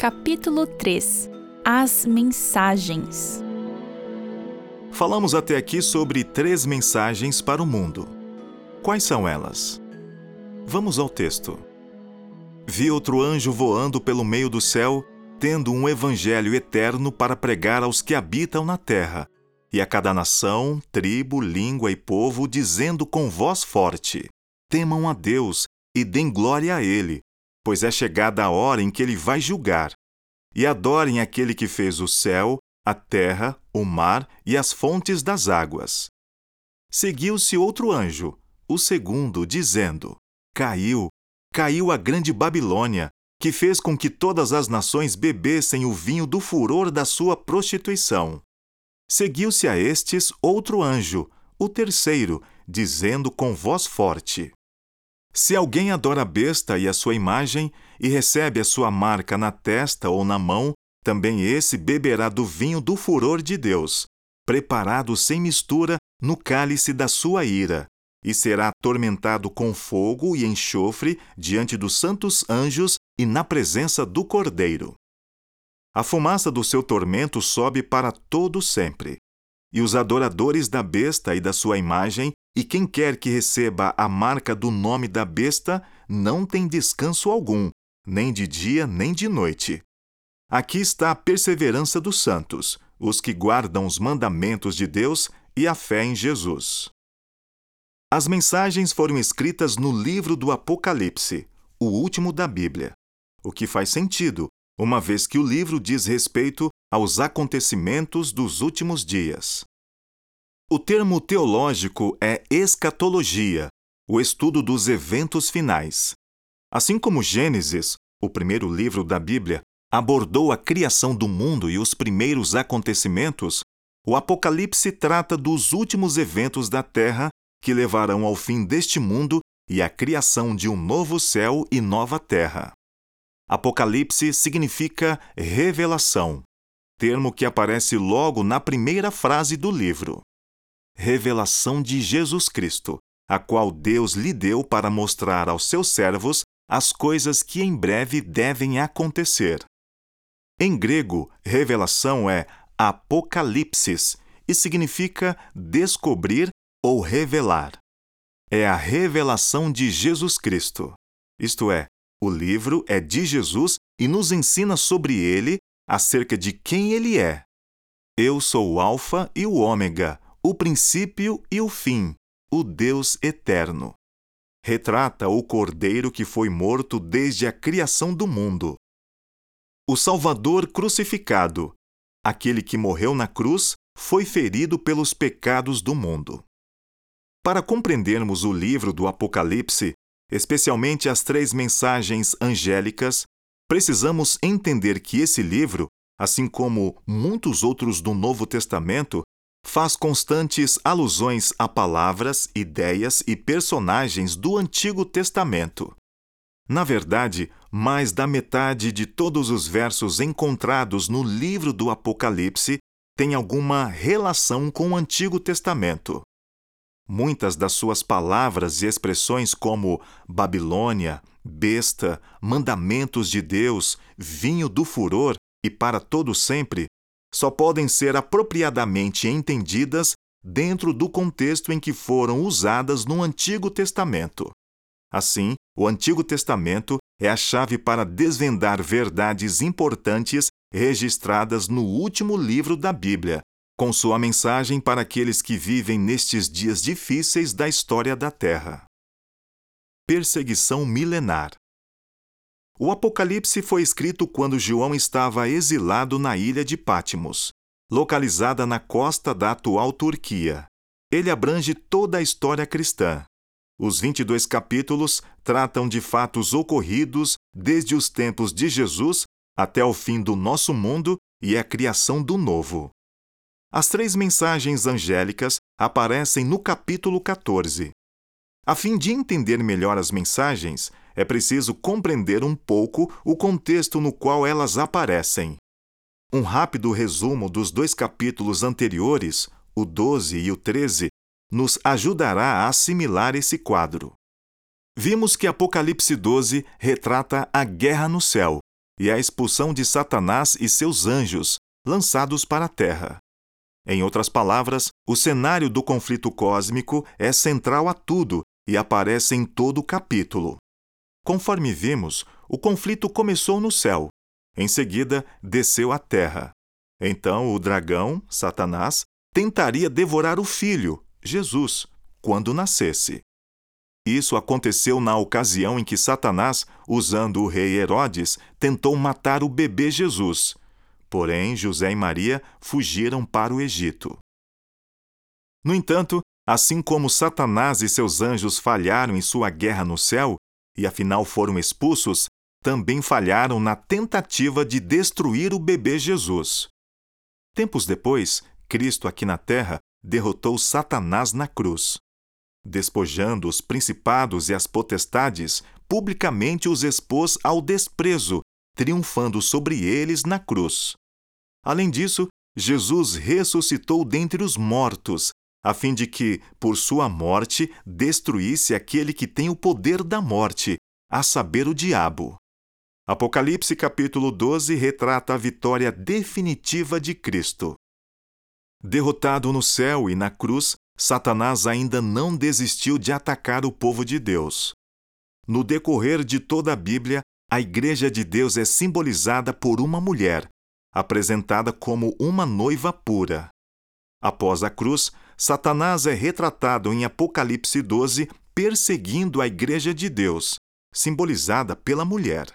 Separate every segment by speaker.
Speaker 1: Capítulo 3 As Mensagens
Speaker 2: Falamos até aqui sobre três mensagens para o mundo. Quais são elas? Vamos ao texto. Vi outro anjo voando pelo meio do céu, tendo um evangelho eterno para pregar aos que habitam na terra, e a cada nação, tribo, língua e povo, dizendo com voz forte: Temam a Deus e deem glória a Ele, pois é chegada a hora em que Ele vai julgar. E adorem aquele que fez o céu, a terra, o mar e as fontes das águas. Seguiu-se outro anjo, o segundo, dizendo: Caiu, caiu a grande Babilônia, que fez com que todas as nações bebessem o vinho do furor da sua prostituição. Seguiu-se a estes outro anjo, o terceiro, dizendo com voz forte: Se alguém adora a besta e a sua imagem, e recebe a sua marca na testa ou na mão, também esse beberá do vinho do furor de Deus, preparado sem mistura no cálice da sua ira, e será atormentado com fogo e enxofre diante dos santos anjos e na presença do Cordeiro. A fumaça do seu tormento sobe para todo sempre. E os adoradores da besta e da sua imagem, e quem quer que receba a marca do nome da besta, não tem descanso algum, nem de dia nem de noite. Aqui está a perseverança dos santos, os que guardam os mandamentos de Deus e a fé em Jesus. As mensagens foram escritas no livro do Apocalipse, o último da Bíblia, o que faz sentido, uma vez que o livro diz respeito aos acontecimentos dos últimos dias. O termo teológico é escatologia, o estudo dos eventos finais. Assim como Gênesis, o primeiro livro da Bíblia, abordou a criação do mundo e os primeiros acontecimentos, o Apocalipse trata dos últimos eventos da Terra que levarão ao fim deste mundo e à criação de um novo céu e nova terra. Apocalipse significa revelação, termo que aparece logo na primeira frase do livro. Revelação de Jesus Cristo, a qual Deus lhe deu para mostrar aos seus servos as coisas que em breve devem acontecer. Em grego, revelação é apocalipsis e significa descobrir ou revelar. É a revelação de Jesus Cristo. Isto é, o livro é de Jesus e nos ensina sobre ele, acerca de quem ele é. Eu sou o Alfa e o Ômega, o princípio e o fim, o Deus eterno. Retrata o Cordeiro que foi morto desde a criação do mundo o Salvador crucificado, aquele que morreu na cruz, foi ferido pelos pecados do mundo. Para compreendermos o livro do Apocalipse, especialmente as três mensagens angélicas, precisamos entender que esse livro, assim como muitos outros do Novo Testamento, faz constantes alusões a palavras, ideias e personagens do Antigo Testamento. Na verdade, mais da metade de todos os versos encontrados no livro do Apocalipse tem alguma relação com o Antigo Testamento. Muitas das suas palavras e expressões, como Babilônia, besta, mandamentos de Deus, vinho do furor e para todo sempre, só podem ser apropriadamente entendidas dentro do contexto em que foram usadas no Antigo Testamento. Assim, o Antigo Testamento é a chave para desvendar verdades importantes registradas no último livro da Bíblia, com sua mensagem para aqueles que vivem nestes dias difíceis da história da Terra. Perseguição milenar. O Apocalipse foi escrito quando João estava exilado na ilha de Pátimos, localizada na costa da atual Turquia. Ele abrange toda a história cristã, os 22 capítulos tratam de fatos ocorridos desde os tempos de Jesus até o fim do nosso mundo e a criação do novo. As três mensagens angélicas aparecem no capítulo 14. A fim de entender melhor as mensagens, é preciso compreender um pouco o contexto no qual elas aparecem. Um rápido resumo dos dois capítulos anteriores, o 12 e o 13, nos ajudará a assimilar esse quadro. Vimos que Apocalipse 12 retrata a guerra no céu e a expulsão de Satanás e seus anjos, lançados para a terra. Em outras palavras, o cenário do conflito cósmico é central a tudo e aparece em todo o capítulo. Conforme vimos, o conflito começou no céu, em seguida desceu à terra. Então o dragão, Satanás, tentaria devorar o filho, Jesus, quando nascesse. Isso aconteceu na ocasião em que Satanás, usando o rei Herodes, tentou matar o bebê Jesus. Porém, José e Maria fugiram para o Egito. No entanto, assim como Satanás e seus anjos falharam em sua guerra no céu, e afinal foram expulsos, também falharam na tentativa de destruir o bebê Jesus. Tempos depois, Cristo aqui na terra derrotou Satanás na cruz. Despojando os principados e as potestades, publicamente os expôs ao desprezo, triunfando sobre eles na cruz. Além disso, Jesus ressuscitou dentre os mortos, a fim de que, por sua morte, destruísse aquele que tem o poder da morte, a saber, o diabo. Apocalipse capítulo 12 retrata a vitória definitiva de Cristo. Derrotado no céu e na cruz, Satanás ainda não desistiu de atacar o povo de Deus. No decorrer de toda a Bíblia, a Igreja de Deus é simbolizada por uma mulher, apresentada como uma noiva pura. Após a cruz, Satanás é retratado em Apocalipse 12 perseguindo a Igreja de Deus, simbolizada pela mulher.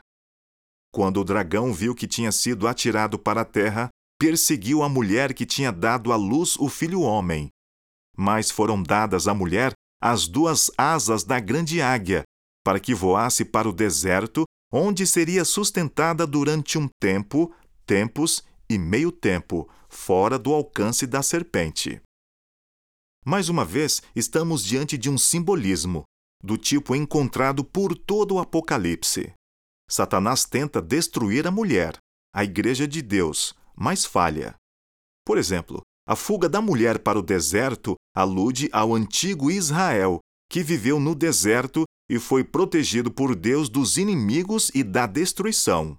Speaker 2: Quando o dragão viu que tinha sido atirado para a terra, perseguiu a mulher que tinha dado à luz o filho homem. Mas foram dadas à mulher as duas asas da grande águia, para que voasse para o deserto, onde seria sustentada durante um tempo, tempos e meio tempo, fora do alcance da serpente. Mais uma vez, estamos diante de um simbolismo, do tipo encontrado por todo o Apocalipse. Satanás tenta destruir a mulher, a Igreja de Deus, mas falha. Por exemplo, a fuga da mulher para o deserto alude ao antigo Israel, que viveu no deserto e foi protegido por Deus dos inimigos e da destruição.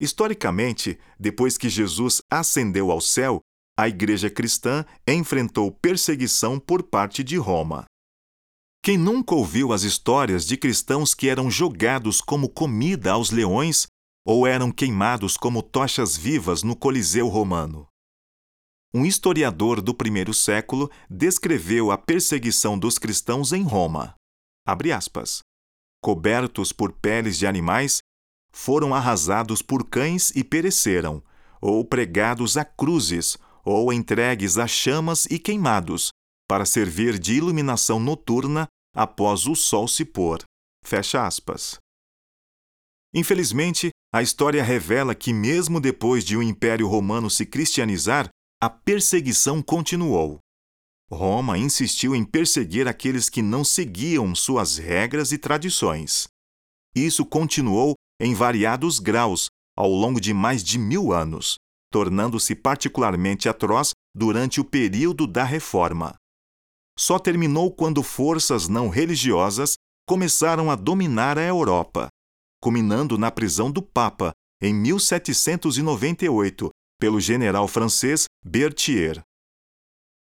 Speaker 2: Historicamente, depois que Jesus ascendeu ao céu, a igreja cristã enfrentou perseguição por parte de Roma. Quem nunca ouviu as histórias de cristãos que eram jogados como comida aos leões ou eram queimados como tochas vivas no Coliseu romano? Um historiador do primeiro século descreveu a perseguição dos cristãos em Roma. Aspas, Cobertos por peles de animais, foram arrasados por cães e pereceram, ou pregados a cruzes, ou entregues a chamas e queimados, para servir de iluminação noturna após o sol se pôr. Fecha aspas. Infelizmente, a história revela que, mesmo depois de o Império Romano se cristianizar, a perseguição continuou. Roma insistiu em perseguir aqueles que não seguiam suas regras e tradições. Isso continuou em variados graus ao longo de mais de mil anos, tornando-se particularmente atroz durante o período da Reforma. Só terminou quando forças não religiosas começaram a dominar a Europa, culminando na prisão do Papa em 1798 pelo general francês Berthier.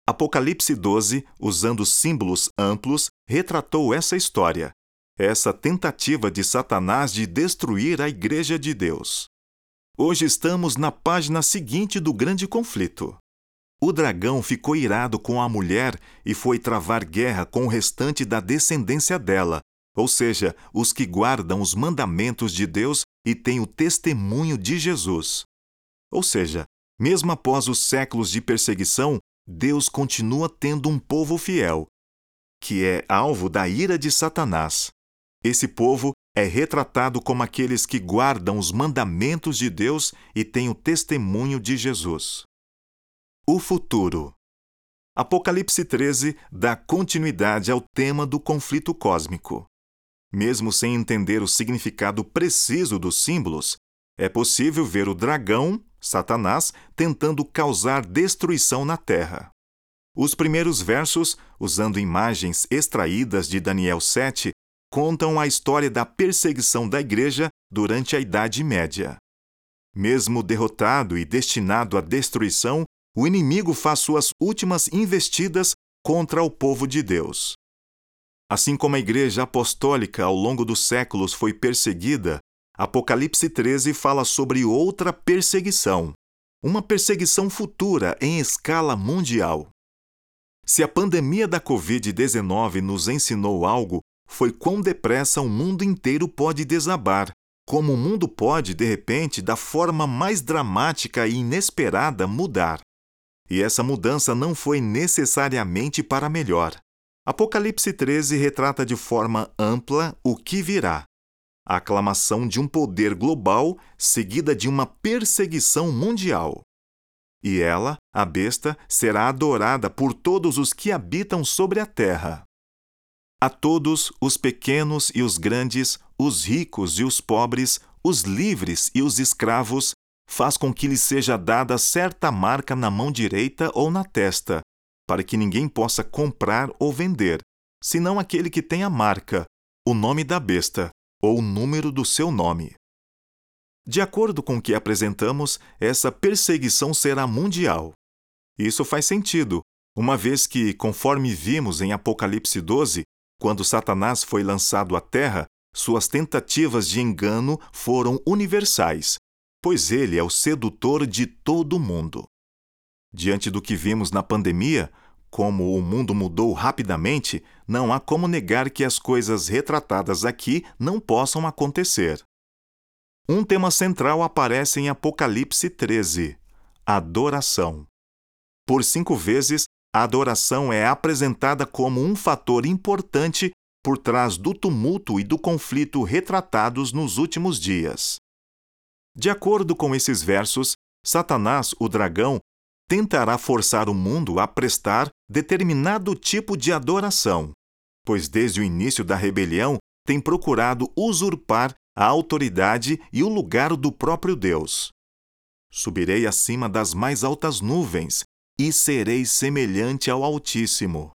Speaker 2: Apocalipse 12, usando símbolos amplos, retratou essa história, essa tentativa de Satanás de destruir a Igreja de Deus. Hoje estamos na página seguinte do grande conflito. O dragão ficou irado com a mulher e foi travar guerra com o restante da descendência dela, ou seja, os que guardam os mandamentos de Deus e têm o testemunho de Jesus. Ou seja, mesmo após os séculos de perseguição, Deus continua tendo um povo fiel, que é alvo da ira de Satanás. Esse povo é retratado como aqueles que guardam os mandamentos de Deus e têm o testemunho de Jesus. O futuro. Apocalipse 13 dá continuidade ao tema do conflito cósmico. Mesmo sem entender o significado preciso dos símbolos, é possível ver o dragão, Satanás, tentando causar destruição na terra. Os primeiros versos, usando imagens extraídas de Daniel 7, contam a história da perseguição da igreja durante a Idade Média. Mesmo derrotado e destinado à destruição, o inimigo faz suas últimas investidas contra o povo de Deus. Assim como a Igreja Apostólica ao longo dos séculos foi perseguida, Apocalipse 13 fala sobre outra perseguição, uma perseguição futura em escala mundial. Se a pandemia da Covid-19 nos ensinou algo, foi quão depressa o mundo inteiro pode desabar, como o mundo pode, de repente, da forma mais dramática e inesperada, mudar. E essa mudança não foi necessariamente para melhor. Apocalipse 13 retrata de forma ampla o que virá. A aclamação de um poder global seguida de uma perseguição mundial. E ela, a besta, será adorada por todos os que habitam sobre a terra. A todos, os pequenos e os grandes, os ricos e os pobres, os livres e os escravos, faz com que lhe seja dada certa marca na mão direita ou na testa, para que ninguém possa comprar ou vender, senão aquele que tem a marca, o nome da besta ou o número do seu nome. De acordo com o que apresentamos, essa perseguição será mundial. Isso faz sentido, uma vez que, conforme vimos em Apocalipse 12, quando Satanás foi lançado à terra, suas tentativas de engano foram universais, pois ele é o sedutor de todo mundo. Diante do que vimos na pandemia, como o mundo mudou rapidamente, não há como negar que as coisas retratadas aqui não possam acontecer. Um tema central aparece em Apocalipse 13: adoração. Por cinco vezes, a adoração é apresentada como um fator importante por trás do tumulto e do conflito retratados nos últimos dias. De acordo com esses versos, Satanás, o dragão, tentará forçar o mundo a prestar determinado tipo de adoração, pois desde o início da rebelião tem procurado usurpar a autoridade e o lugar do próprio Deus. Subirei acima das mais altas nuvens e serei semelhante ao Altíssimo.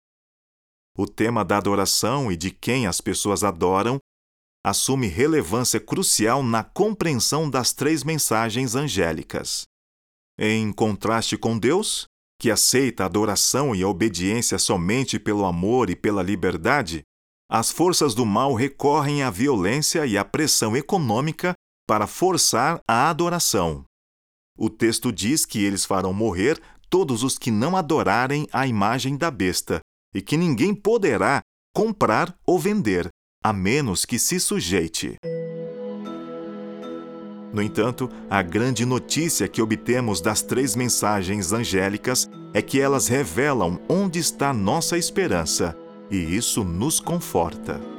Speaker 2: O tema da adoração e de quem as pessoas adoram assume relevância crucial na compreensão das três mensagens angélicas. Em contraste com Deus, que aceita a adoração e a obediência somente pelo amor e pela liberdade, as forças do mal recorrem à violência e à pressão econômica para forçar a adoração. O texto diz que eles farão morrer todos os que não adorarem a imagem da besta, e que ninguém poderá comprar ou vender, a menos que se sujeite. No entanto, a grande notícia que obtemos das três mensagens angélicas é que elas revelam onde está nossa esperança, e isso nos conforta.